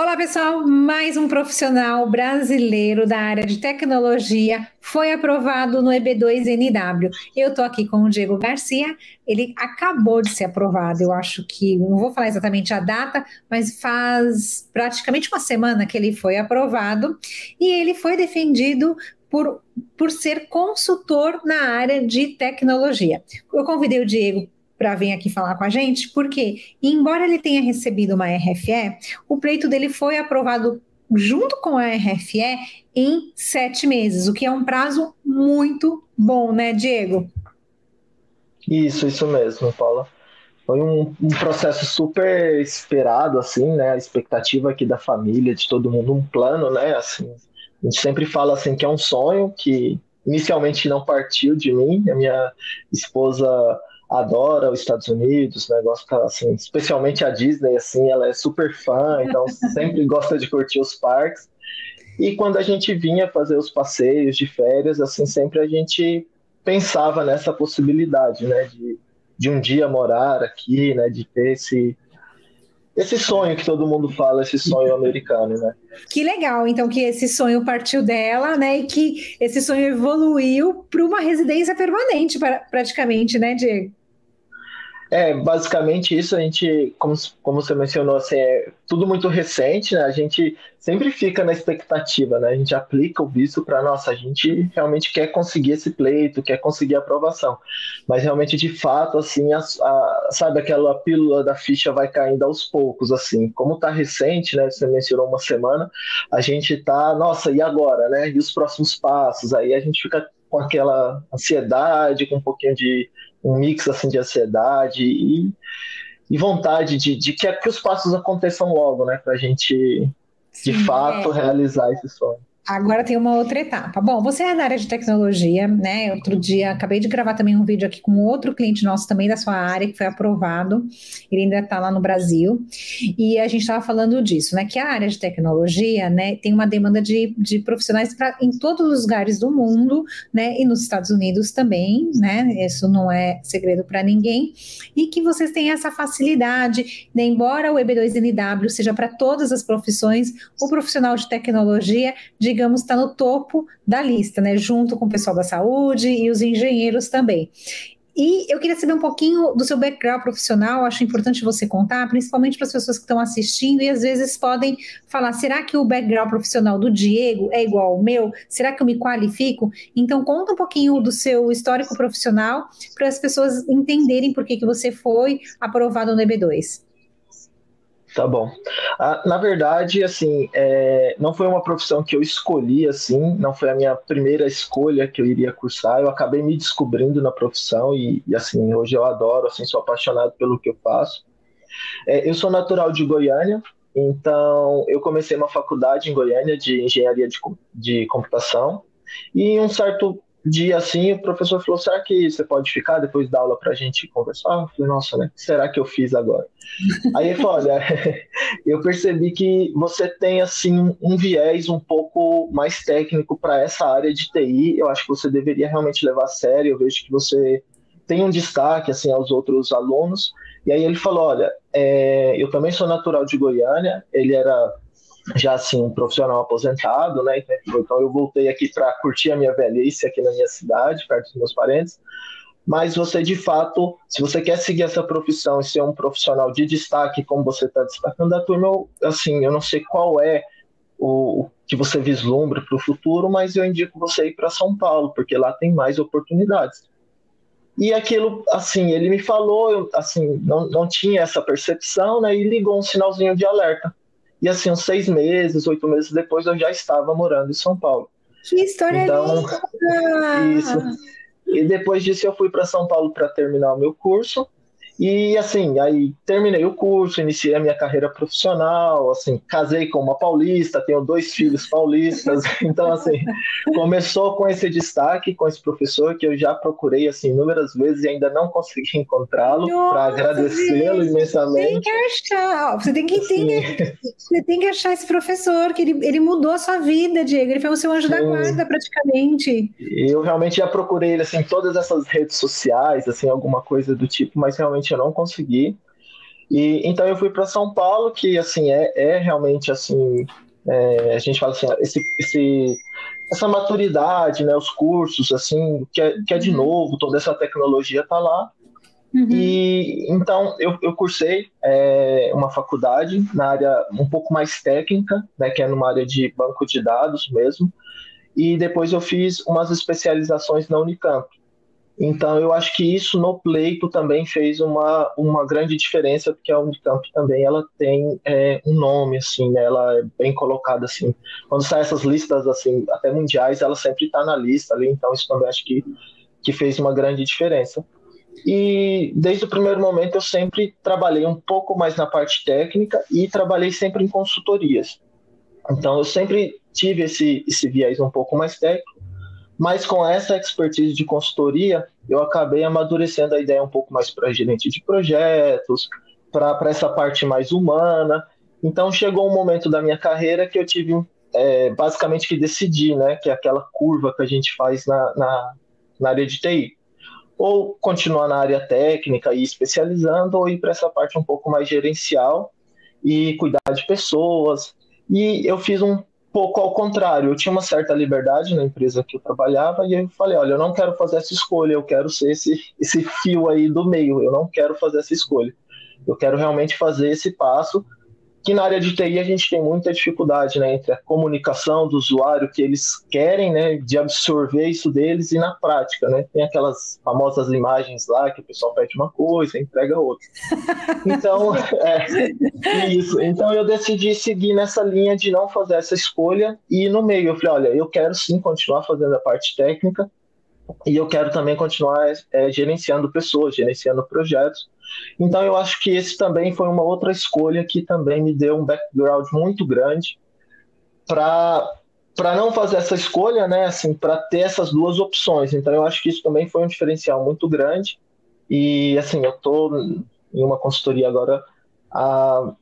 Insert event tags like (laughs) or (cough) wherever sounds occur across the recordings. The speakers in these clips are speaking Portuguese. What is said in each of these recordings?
Olá, pessoal. Mais um profissional brasileiro da área de tecnologia foi aprovado no EB2NW. Eu estou aqui com o Diego Garcia. Ele acabou de ser aprovado. Eu acho que, não vou falar exatamente a data, mas faz praticamente uma semana que ele foi aprovado. E ele foi defendido por, por ser consultor na área de tecnologia. Eu convidei o Diego para vir aqui falar com a gente, porque, embora ele tenha recebido uma RFE, o pleito dele foi aprovado junto com a RFE em sete meses, o que é um prazo muito bom, né, Diego? Isso, isso mesmo, Paula. Foi um, um, processo super esperado, assim, né? A expectativa aqui da família, de todo mundo, um plano, né? Assim, a gente sempre fala assim que é um sonho que inicialmente não partiu de mim. A minha esposa adora os Estados Unidos, né? Gosta assim, especialmente a Disney, assim, ela é super fã, então (laughs) sempre gosta de curtir os parques. E quando a gente vinha fazer os passeios de férias, assim, sempre a gente pensava nessa possibilidade, né, de, de um dia morar aqui, né, de ter esse esse sonho que todo mundo fala, esse sonho americano, né? Que legal, então que esse sonho partiu dela, né? E que esse sonho evoluiu para uma residência permanente, praticamente, né, Diego? É, basicamente isso a gente, como, como você mencionou, assim, é tudo muito recente, né? A gente sempre fica na expectativa, né? A gente aplica o visto para nossa, a gente realmente quer conseguir esse pleito, quer conseguir a aprovação. Mas realmente, de fato, assim, a, a, sabe aquela pílula da ficha vai caindo aos poucos, assim. Como tá recente, né? Você mencionou uma semana, a gente tá, nossa, e agora, né? E os próximos passos? Aí a gente fica com aquela ansiedade, com um pouquinho de um mix assim de ansiedade e, e vontade de, de que, que, os passos aconteçam logo, né, para a gente de Sim, fato é. realizar esse sonho. Agora tem uma outra etapa. Bom, você é da área de tecnologia, né? Outro dia acabei de gravar também um vídeo aqui com outro cliente nosso também da sua área que foi aprovado. Ele ainda está lá no Brasil. E a gente estava falando disso, né? Que a área de tecnologia, né, tem uma demanda de, de profissionais pra, em todos os lugares do mundo, né? E nos Estados Unidos também, né? Isso não é segredo para ninguém. E que vocês têm essa facilidade, né? embora o EB2NW seja para todas as profissões, o profissional de tecnologia, de digamos, está no topo da lista, né? Junto com o pessoal da saúde e os engenheiros também. E eu queria saber um pouquinho do seu background profissional, acho importante você contar, principalmente para as pessoas que estão assistindo e às vezes podem falar: será que o background profissional do Diego é igual ao meu? Será que eu me qualifico? Então, conta um pouquinho do seu histórico profissional para as pessoas entenderem por que, que você foi aprovado no EB2. Tá bom. Ah, na verdade, assim, é, não foi uma profissão que eu escolhi, assim, não foi a minha primeira escolha que eu iria cursar. Eu acabei me descobrindo na profissão e, e assim, hoje eu adoro, assim, sou apaixonado pelo que eu faço. É, eu sou natural de Goiânia, então eu comecei uma faculdade em Goiânia de engenharia de, de computação e um certo dia assim, o professor falou: será que você pode ficar depois da aula para a gente conversar? Eu falei: nossa, né? O que será que eu fiz agora? (laughs) Aí ele falou: olha, (laughs) eu percebi que você tem assim um viés um pouco mais técnico para essa área de TI. Eu acho que você deveria realmente levar a sério. Eu vejo que você tem um destaque assim aos outros alunos. E aí ele falou: olha, é, eu também sou natural de Goiânia. Ele era já assim um profissional aposentado, né? Então eu voltei aqui para curtir a minha velhice aqui na minha cidade, perto dos meus parentes. Mas você de fato, se você quer seguir essa profissão e ser um profissional de destaque, como você está destacando a turma, assim, eu não sei qual é o, o que você vislumbra para o futuro, mas eu indico você ir para São Paulo, porque lá tem mais oportunidades. E aquilo, assim, ele me falou, eu, assim, não, não tinha essa percepção, né? E ligou um sinalzinho de alerta. E assim, uns seis meses, oito meses depois, eu já estava morando em São Paulo. Que história então, linda! Isso. E depois disso eu fui para São Paulo para terminar o meu curso. E assim, aí terminei o curso, iniciei a minha carreira profissional, assim, casei com uma paulista, tenho dois filhos paulistas, (laughs) então assim, começou com esse destaque com esse professor que eu já procurei assim inúmeras vezes e ainda não consegui encontrá-lo para agradecê-lo imensamente. Tem que achar, você tem que entender, você tem que achar esse professor que ele, ele mudou a sua vida, Diego, ele foi o seu anjo Sim. da guarda praticamente. Eu realmente já procurei ele assim, todas essas redes sociais, assim, alguma coisa do tipo, mas realmente eu não consegui. E então eu fui para São Paulo, que assim é, é realmente assim, é, a gente fala assim, esse, esse, essa maturidade, né, os cursos assim, que é, que é de uhum. novo, toda essa tecnologia está lá. Uhum. E então eu, eu cursei é, uma faculdade na área um pouco mais técnica, né, que é numa área de banco de dados mesmo. E depois eu fiz umas especializações na Unicamp. Então, eu acho que isso no pleito também fez uma, uma grande diferença, porque a Unicamp também ela tem é, um nome, assim, né? ela é bem colocada, assim. Quando saem essas listas, assim, até mundiais, ela sempre está na lista ali, então isso também acho que, que fez uma grande diferença. E desde o primeiro momento eu sempre trabalhei um pouco mais na parte técnica e trabalhei sempre em consultorias. Então, eu sempre tive esse, esse viés um pouco mais técnico, mas com essa expertise de consultoria, eu acabei amadurecendo a ideia um pouco mais para gerente de projetos, para essa parte mais humana. Então chegou um momento da minha carreira que eu tive é, basicamente que decidir, né, que é aquela curva que a gente faz na, na, na área de TI. Ou continuar na área técnica e especializando, ou ir para essa parte um pouco mais gerencial e cuidar de pessoas. E eu fiz um pouco ao contrário. Eu tinha uma certa liberdade na empresa que eu trabalhava e eu falei, olha, eu não quero fazer essa escolha, eu quero ser esse, esse fio aí do meio, eu não quero fazer essa escolha. Eu quero realmente fazer esse passo que na área de TI a gente tem muita dificuldade, né, entre a comunicação do usuário que eles querem, né, de absorver isso deles e na prática, né, tem aquelas famosas imagens lá que o pessoal pede uma coisa, entrega outra. (laughs) Então, é, isso. Então eu decidi seguir nessa linha de não fazer essa escolha e no meio eu falei, olha, eu quero sim continuar fazendo a parte técnica e eu quero também continuar é, gerenciando pessoas, gerenciando projetos então eu acho que esse também foi uma outra escolha que também me deu um background muito grande para para não fazer essa escolha, né, assim, para ter essas duas opções. Então eu acho que isso também foi um diferencial muito grande. E assim, eu tô em uma consultoria agora a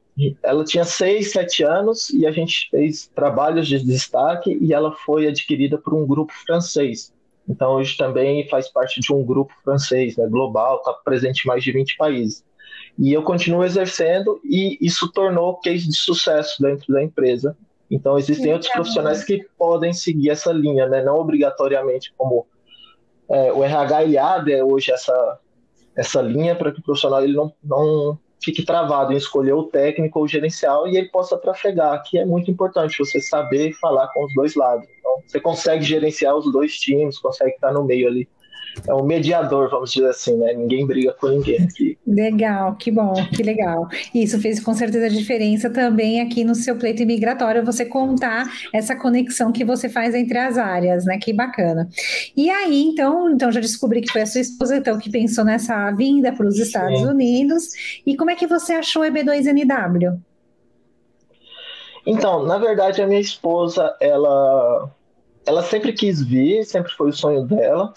ela tinha seis, sete anos e a gente fez trabalhos de destaque e ela foi adquirida por um grupo francês. Então, hoje também faz parte de um grupo francês, né, global, está presente em mais de 20 países. E eu continuo exercendo e isso tornou case de sucesso dentro da empresa. Então, existem outros profissionais que podem seguir essa linha, né? não obrigatoriamente como é, o RH ele abre hoje essa, essa linha para que o profissional ele não, não fique travado em escolher o técnico ou o gerencial e ele possa trafegar, que é muito importante você saber falar com os dois lados. Então, você consegue gerenciar os dois times, consegue estar no meio ali é um mediador, vamos dizer assim, né? Ninguém briga com ninguém aqui. Legal, que bom, que legal. Isso fez com certeza diferença também aqui no seu pleito imigratório, você contar essa conexão que você faz entre as áreas, né? Que bacana. E aí, então, então já descobri que foi a sua esposa então, que pensou nessa vinda para os Estados Sim. Unidos. E como é que você achou o EB2NW? Então, na verdade, a minha esposa, ela ela sempre quis vir, sempre foi o sonho dela.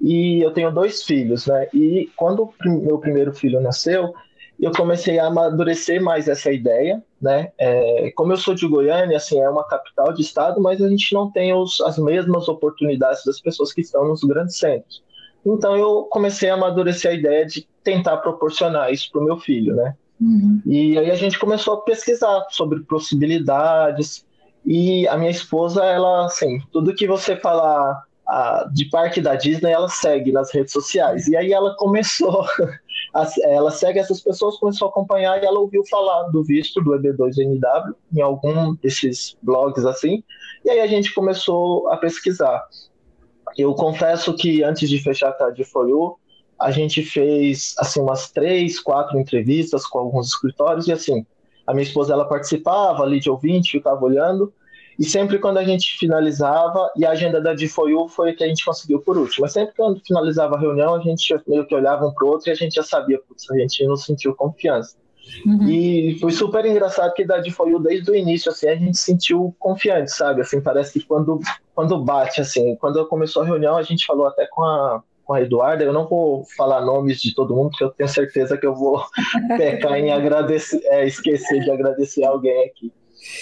E eu tenho dois filhos, né? E quando meu primeiro filho nasceu, eu comecei a amadurecer mais essa ideia, né? É, como eu sou de Goiânia, assim, é uma capital de estado, mas a gente não tem os, as mesmas oportunidades das pessoas que estão nos grandes centros. Então eu comecei a amadurecer a ideia de tentar proporcionar isso para o meu filho, né? Uhum. E aí a gente começou a pesquisar sobre possibilidades, e a minha esposa, ela, assim, tudo que você falar a, de parque da Disney, ela segue nas redes sociais. E aí ela começou, (laughs) a, ela segue essas pessoas, começou a acompanhar e ela ouviu falar do visto do EB2NW em algum desses blogs assim. E aí a gente começou a pesquisar. Eu confesso que antes de fechar a de Foyu, a gente fez assim umas três, quatro entrevistas com alguns escritórios e assim a minha esposa ela participava ali de ouvinte, ficava olhando, e sempre quando a gente finalizava, e a agenda da DFOU foi a que a gente conseguiu por último, mas sempre quando finalizava a reunião, a gente meio que olhava um para o outro e a gente já sabia, putz, a gente não sentiu confiança. Uhum. E foi super engraçado que da DFOU, desde o início, assim, a gente sentiu confiante, sabe? Assim, parece que quando, quando bate, assim, quando começou a reunião, a gente falou até com a, com a Eduarda. Eu não vou falar nomes de todo mundo, porque eu tenho certeza que eu vou (laughs) pecar em agradecer, é, esquecer de agradecer alguém aqui.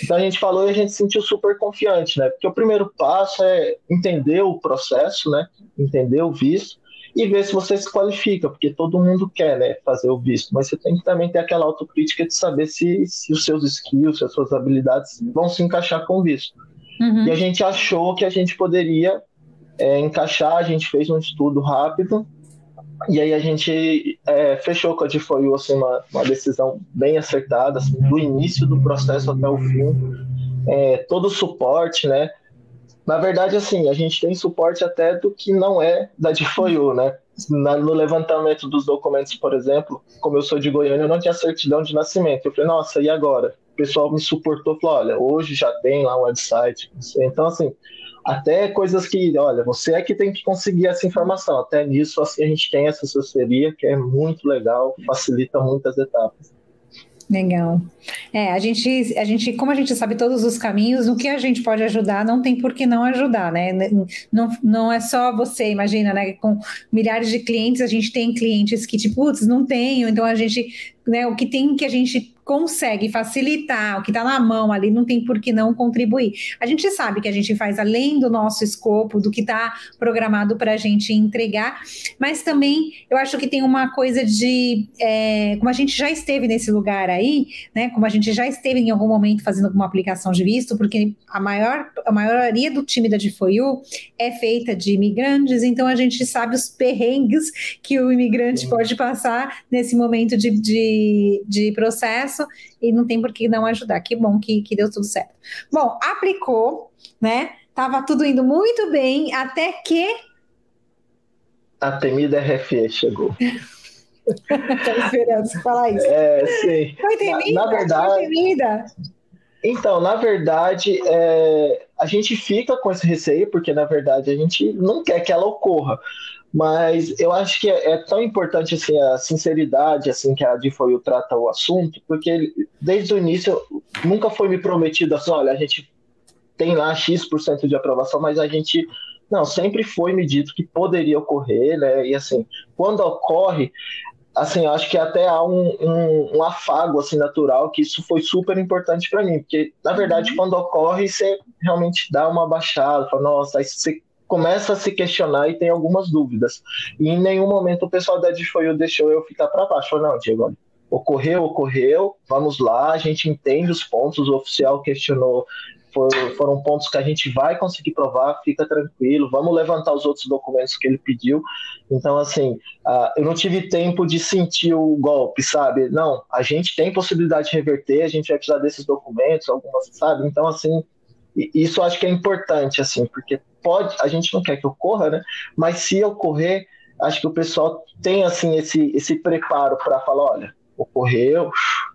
Então a gente falou e a gente se sentiu super confiante, né? Porque o primeiro passo é entender o processo, né? Entender o visto. e ver se você se qualifica, porque todo mundo quer né, fazer o visto, mas você tem que também ter aquela autocrítica de saber se, se os seus skills, se as suas habilidades vão se encaixar com o visto. Uhum. E a gente achou que a gente poderia é, encaixar, a gente fez um estudo rápido, e aí a gente é, fechou com a DFOIU assim, uma, uma decisão bem acertada, assim, do início do processo até o fim, é, todo o suporte, né? Na verdade, assim, a gente tem suporte até do que não é da DFOIU, né? Na, no levantamento dos documentos, por exemplo, como eu sou de Goiânia, eu não tinha certidão de nascimento. Eu falei, nossa, e agora? O pessoal me suportou, falou, olha, hoje já tem lá um website. Então, assim, até coisas que, olha, você é que tem que conseguir essa informação. Até nisso, assim, a gente tem essa assessoria que é muito legal, facilita muitas etapas. Legal. É, a gente, a gente, como a gente sabe todos os caminhos, no que a gente pode ajudar, não tem por que não ajudar, né? Não, não é só você, imagina, né? Com milhares de clientes, a gente tem clientes que, tipo, putz, não tenho, então a gente, né? O que tem que a gente consegue facilitar, o que está na mão ali, não tem por que não contribuir. A gente sabe que a gente faz além do nosso escopo, do que está programado para a gente entregar, mas também eu acho que tem uma coisa de, é, como a gente já esteve nesse lugar aí, né, como a gente já esteve em algum momento fazendo alguma aplicação de visto, porque a maior, a maioria do time da DFOIU é feita de imigrantes, então a gente sabe os perrengues que o imigrante pode passar nesse momento de, de, de processo processo e não tem por que não ajudar. Que bom que, que deu tudo certo. Bom, aplicou, né? Tava tudo indo muito bem, até que. A temida RFE chegou. Tô esperando você falar isso. É, sim. Foi temida? Na, na verdade. Foi temida? Então, na verdade, é, a gente fica com esse receio, porque na verdade a gente não quer que ela ocorra. Mas eu acho que é, é, tão importante assim a sinceridade assim que a Difoil trata o assunto, porque desde o início nunca foi me prometido assim, olha, a gente tem lá X% de aprovação, mas a gente não, sempre foi me dito que poderia ocorrer, né? E assim, quando ocorre, assim, acho que até há um, um, um, afago assim natural que isso foi super importante para mim, porque na verdade uhum. quando ocorre você realmente dá uma baixada, fala, nossa, aí você começa a se questionar e tem algumas dúvidas. E em nenhum momento o pessoal da Disfoio deixou eu ficar para baixo. Falou, não, Diego, ocorreu, ocorreu, vamos lá, a gente entende os pontos, o oficial questionou, foram, foram pontos que a gente vai conseguir provar, fica tranquilo, vamos levantar os outros documentos que ele pediu. Então, assim, uh, eu não tive tempo de sentir o golpe, sabe? Não, a gente tem possibilidade de reverter, a gente vai precisar desses documentos, algumas, sabe? Então, assim, isso acho que é importante, assim, porque pode, a gente não quer que ocorra, né? Mas se ocorrer, acho que o pessoal tem assim esse, esse preparo para falar, olha, ocorreu,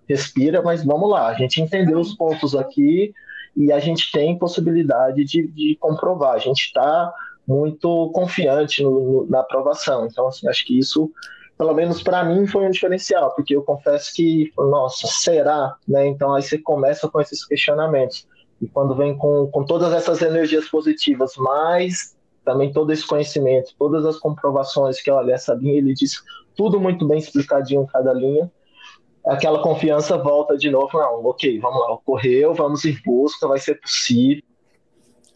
respira, mas vamos lá, a gente entendeu os pontos aqui e a gente tem possibilidade de, de comprovar, a gente está muito confiante no, no, na aprovação. Então, assim, acho que isso, pelo menos para mim, foi um diferencial, porque eu confesso que, nossa, será? Né? Então, aí você começa com esses questionamentos. E quando vem com, com todas essas energias positivas, mais também todo esse conhecimento, todas as comprovações que, olha, essa linha ele diz tudo muito bem explicadinho em cada linha, aquela confiança volta de novo, não, ok, vamos lá, ocorreu, vamos em busca, vai ser possível.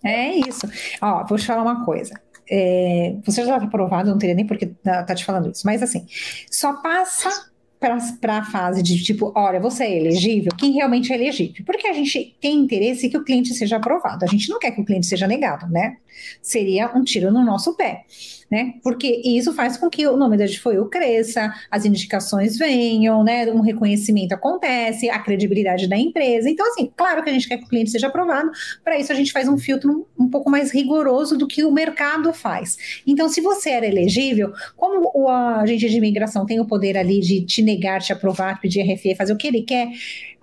É isso. Ó, vou te falar uma coisa. É, você já está aprovado, não teria nem por que tá, tá te falando isso, mas assim, só passa para a fase de tipo, olha, você é elegível, quem realmente é elegível. Porque a gente tem interesse que o cliente seja aprovado. A gente não quer que o cliente seja negado, né? Seria um tiro no nosso pé né? Porque isso faz com que o nome da Edfoil cresça, as indicações venham, né? Um reconhecimento acontece, a credibilidade da empresa. Então, assim, claro que a gente quer que o cliente seja aprovado, para isso a gente faz um filtro um pouco mais rigoroso do que o mercado faz. Então, se você era elegível, como o agente de imigração tem o poder ali de te negar, te aprovar, pedir RFE, fazer o que ele quer,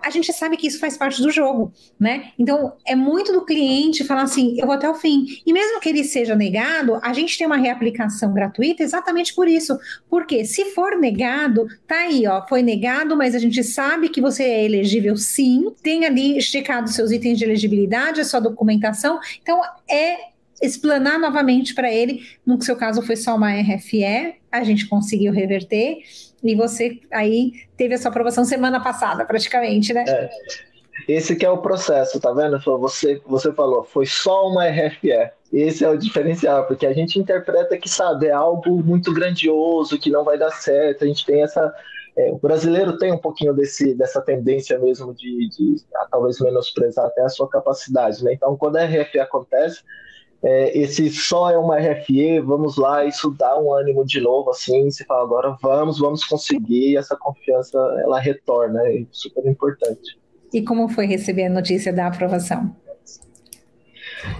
a gente sabe que isso faz parte do jogo, né? Então, é muito do cliente falar assim, eu vou até o fim. E mesmo que ele seja negado, a gente tem uma reaplicação gratuita exatamente por isso. Porque se for negado, tá aí, ó, foi negado, mas a gente sabe que você é elegível sim, tem ali checado seus itens de elegibilidade, a sua documentação. Então, é explanar novamente para ele, no seu caso foi só uma RFE, a gente conseguiu reverter, e você aí teve a sua aprovação semana passada, praticamente, né? É. Esse que é o processo, tá vendo? Você, você falou, foi só uma RFE. esse é o diferencial, porque a gente interpreta que, sabe, é algo muito grandioso, que não vai dar certo, a gente tem essa. É, o brasileiro tem um pouquinho desse, dessa tendência mesmo de, de talvez menosprezar até a sua capacidade, né? Então, quando a RFE acontece, é, esse só é uma RFE, vamos lá, isso dá um ânimo de novo, assim, você fala, agora vamos, vamos conseguir, e essa confiança, ela retorna, é super importante. E como foi receber a notícia da aprovação?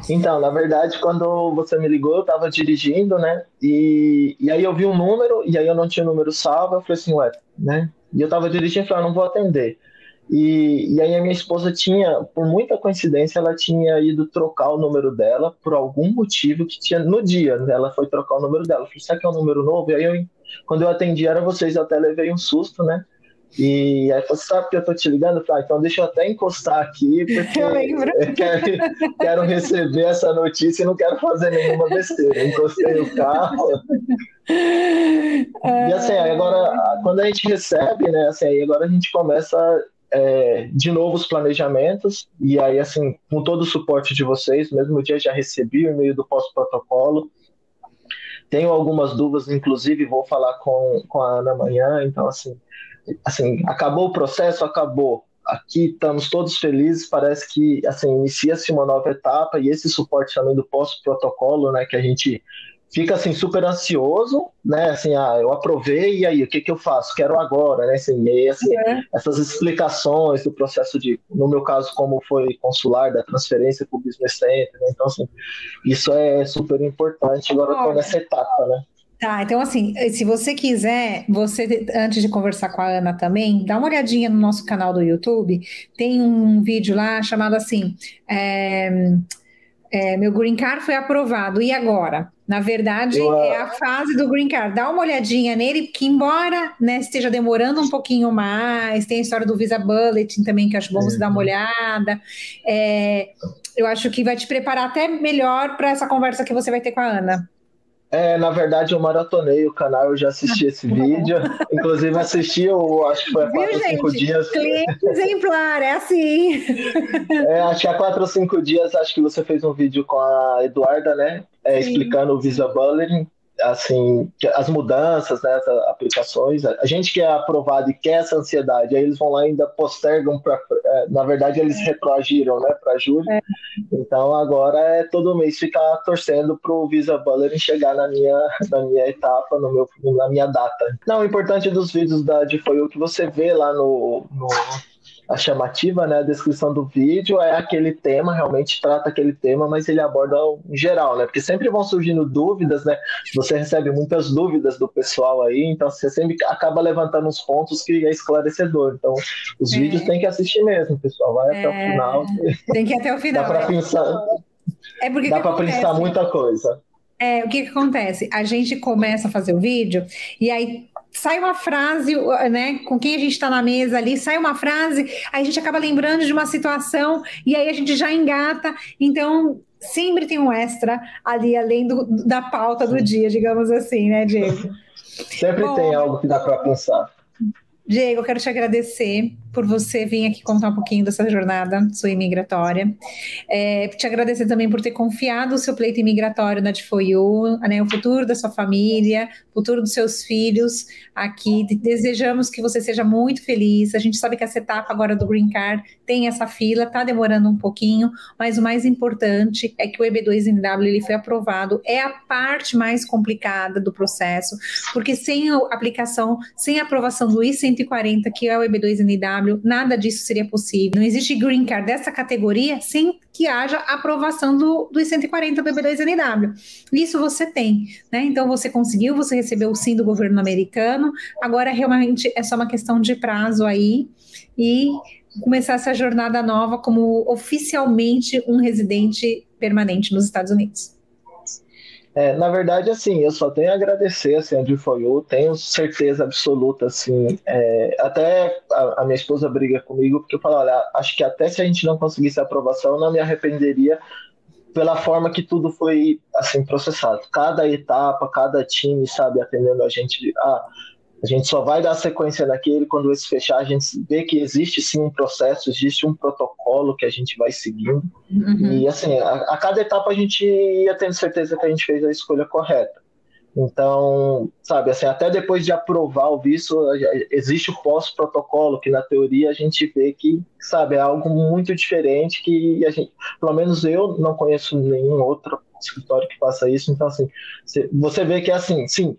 Então, na verdade, quando você me ligou, eu estava dirigindo, né? E, e aí eu vi um número, e aí eu não tinha o número salvo, eu falei assim, ué, né? E eu estava dirigindo e falei, ah, não vou atender. E, e aí a minha esposa tinha, por muita coincidência, ela tinha ido trocar o número dela por algum motivo que tinha no dia. Né? Ela foi trocar o número dela. Eu falei, será que é um número novo? E aí eu, quando eu atendi era vocês, eu até levei um susto, né? E aí você sabe que eu tô te ligando? Ah, então deixa eu até encostar aqui, porque (laughs) eu, eu quero, (laughs) quero, receber essa notícia e não quero fazer nenhuma besteira. encostei o carro. (laughs) E assim, agora, quando a gente recebe, né, assim, aí agora a gente começa é, de novo os planejamentos, e aí, assim, com todo o suporte de vocês, mesmo dia já recebi o e-mail do pós-protocolo, tenho algumas dúvidas, inclusive vou falar com, com a Ana amanhã, então, assim, assim, acabou o processo, acabou. Aqui estamos todos felizes, parece que assim inicia-se uma nova etapa e esse suporte também do pós-protocolo, né, que a gente fica assim super ansioso, né? Assim, ah, eu aprovei e aí o que que eu faço? Quero agora, né? Assim, e, assim é. essas explicações do processo de, no meu caso, como foi consular da transferência para o business center, né? Então assim, isso é super importante. Agora estou nessa etapa, né? Tá, então assim, se você quiser, você antes de conversar com a Ana também, dá uma olhadinha no nosso canal do YouTube. Tem um vídeo lá chamado assim, é, é, meu green card foi aprovado e agora? Na verdade, Eu, é a fase do green card. Dá uma olhadinha nele, que embora né, esteja demorando um pouquinho mais, tem a história do Visa Bulletin também, que acho bom você dar uma uhum. olhada. É, eu acho que vai te preparar até melhor para essa conversa que você vai ter com a Ana. É, na verdade, eu maratonei o canal, eu já assisti esse (laughs) vídeo. Inclusive, assisti, eu acho que foi há quatro ou cinco dias. Cliente exemplar, é assim. É, acho que há quatro ou cinco dias, acho que você fez um vídeo com a Eduarda, né? É, explicando o Visa Bulletin assim, as mudanças, né, as aplicações, a gente que é aprovado e quer essa ansiedade, aí eles vão lá e ainda postergam para, é, na verdade eles retroagiram, né, para julho. É. Então agora é todo mês ficar torcendo para o Visa Baller chegar na minha, na minha etapa, no meu, na minha data. Não, o importante dos vídeos da de foi o que você vê lá no, no a chamativa, né? A descrição do vídeo é aquele tema, realmente trata aquele tema, mas ele aborda em geral, né? Porque sempre vão surgindo dúvidas, né? Você recebe muitas dúvidas do pessoal aí, então você sempre acaba levantando uns pontos que é esclarecedor. Então, os é. vídeos tem que assistir mesmo, pessoal. Vai é. até o é. final. Tem que ir até o final. Dá para é. pensar. É porque Dá para pensar muita coisa. É, o que, que acontece? A gente começa a fazer o vídeo e aí sai uma frase, né, com quem a gente está na mesa ali, sai uma frase, aí a gente acaba lembrando de uma situação e aí a gente já engata. Então, sempre tem um extra ali, além do, da pauta do dia, digamos assim, né, Diego? Sempre Bom, tem algo que dá para pensar. Diego, eu quero te agradecer por você vir aqui contar um pouquinho dessa jornada sua imigratória. É, te agradecer também por ter confiado o seu pleito imigratório na DFOIU, né, o futuro da sua família, o futuro dos seus filhos aqui. Desejamos que você seja muito feliz. A gente sabe que essa etapa agora do Green Card tem essa fila, está demorando um pouquinho, mas o mais importante é que o EB2NW ele foi aprovado. É a parte mais complicada do processo, porque sem a aplicação, sem a aprovação do I-130, 140, que é o EB2NW, nada disso seria possível. Não existe green card dessa categoria sem que haja aprovação do, do I-140 do EB2NW. Isso você tem, né? Então você conseguiu, você recebeu o sim do governo americano, agora realmente é só uma questão de prazo aí e começar essa jornada nova como oficialmente um residente permanente nos Estados Unidos. É, na verdade, assim, eu só tenho a agradecer assim, a DFOU, tenho certeza absoluta, assim, é, até a, a, minha esposa briga comigo, porque eu falo, olha, acho que até se a gente não conseguisse a aprovação, eu não me arrependeria pela forma que tudo foi, assim, processado. Cada etapa, cada time, sabe, atendendo a gente, ah, A gente só vai dar sequência naquele quando esse fechar, a gente vê que existe sim um processo, existe um protocolo que a gente vai seguindo. Uhum. E assim, a, a, cada etapa a gente ia tendo certeza que a gente fez a escolha correta. Então, sabe, assim, até depois de aprovar o visto, existe o pós-protocolo, que na teoria a gente vê que, sabe, é algo muito diferente que a gente, pelo menos eu não conheço nenhum outro escritório que faça isso. Então, assim, você vê que é assim, sim,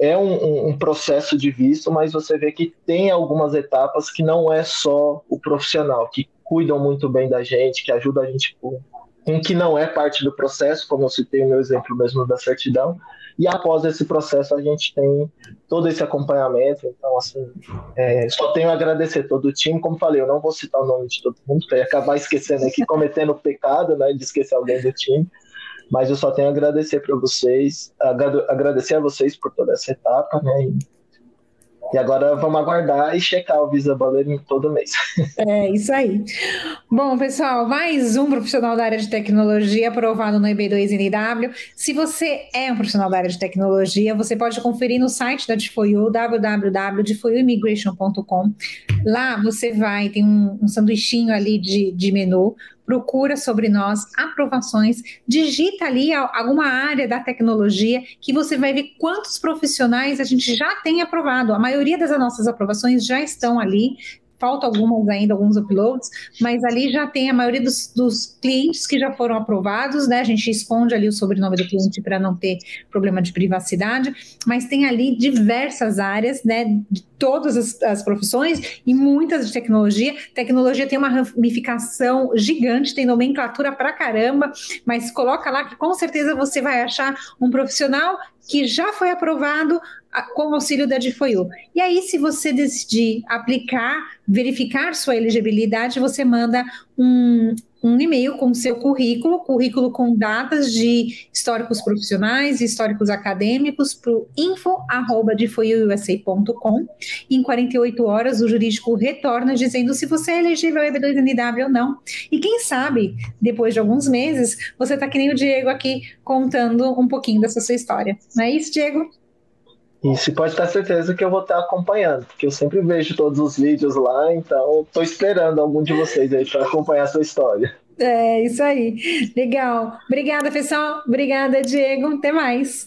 é um, um, processo de visto, mas você vê que tem algumas etapas que não é só o profissional, que cuidam muito bem da gente, que ajudam a gente com, com que não é parte do processo, como eu citei o meu exemplo mesmo da certidão, e após esse processo a gente tem todo esse acompanhamento. Então, assim, é, só tenho a agradecer todo o time. Como falei, eu não vou citar o nome de todo mundo, para acabar esquecendo aqui, cometendo o pecado né, de esquecer alguém do time. Mas eu só tenho a agradecer para vocês, agradecer a vocês por toda essa etapa, né? E agora vamos aguardar e checar o Visa Butler todo mês. (laughs) É, isso aí. Bom, pessoal, mais um profissional da área de tecnologia aprovado no EB2NW. Se você é um profissional da área de tecnologia, você pode conferir no site da Difoyu, www.difoyuimmigration.com. Lá você vai, tem um, um sanduichinho ali de, de menu procura sobre nós, aprovações, digita ali alguma área da tecnologia que você vai ver quantos profissionais a gente já tem aprovado. A maioria das nossas aprovações já estão ali, falta algumas ainda, alguns uploads, mas ali já tem a maioria dos, dos, clientes que já foram aprovados, né? A gente esconde ali o sobrenome do cliente para não ter problema de privacidade, mas tem ali diversas áreas, né? De todas as, as profissões e muitas de tecnologia. Tecnologia tem uma ramificação gigante, tem nomenclatura pra caramba, mas coloca lá que com certeza você vai achar um profissional que já foi aprovado com o auxílio da DFOIU. E aí, se você decidir aplicar, verificar sua elegibilidade, você manda um, um e-mail com seu currículo, currículo com datas de históricos profissionais e históricos acadêmicos para o info.com. Em 48 horas, o jurídico retorna dizendo se você é elegível ao EB2NW ou não. E quem sabe, depois de alguns meses, você está que nem o Diego aqui contando um pouquinho dessa sua história. Não é isso, Diego? E se pode ter certeza que eu vou estar acompanhando, porque eu sempre vejo todos os vídeos lá, então estou esperando algum de vocês aí para acompanhar a sua história. É, isso aí. Legal. Obrigada, pessoal. Obrigada, Diego. Até mais.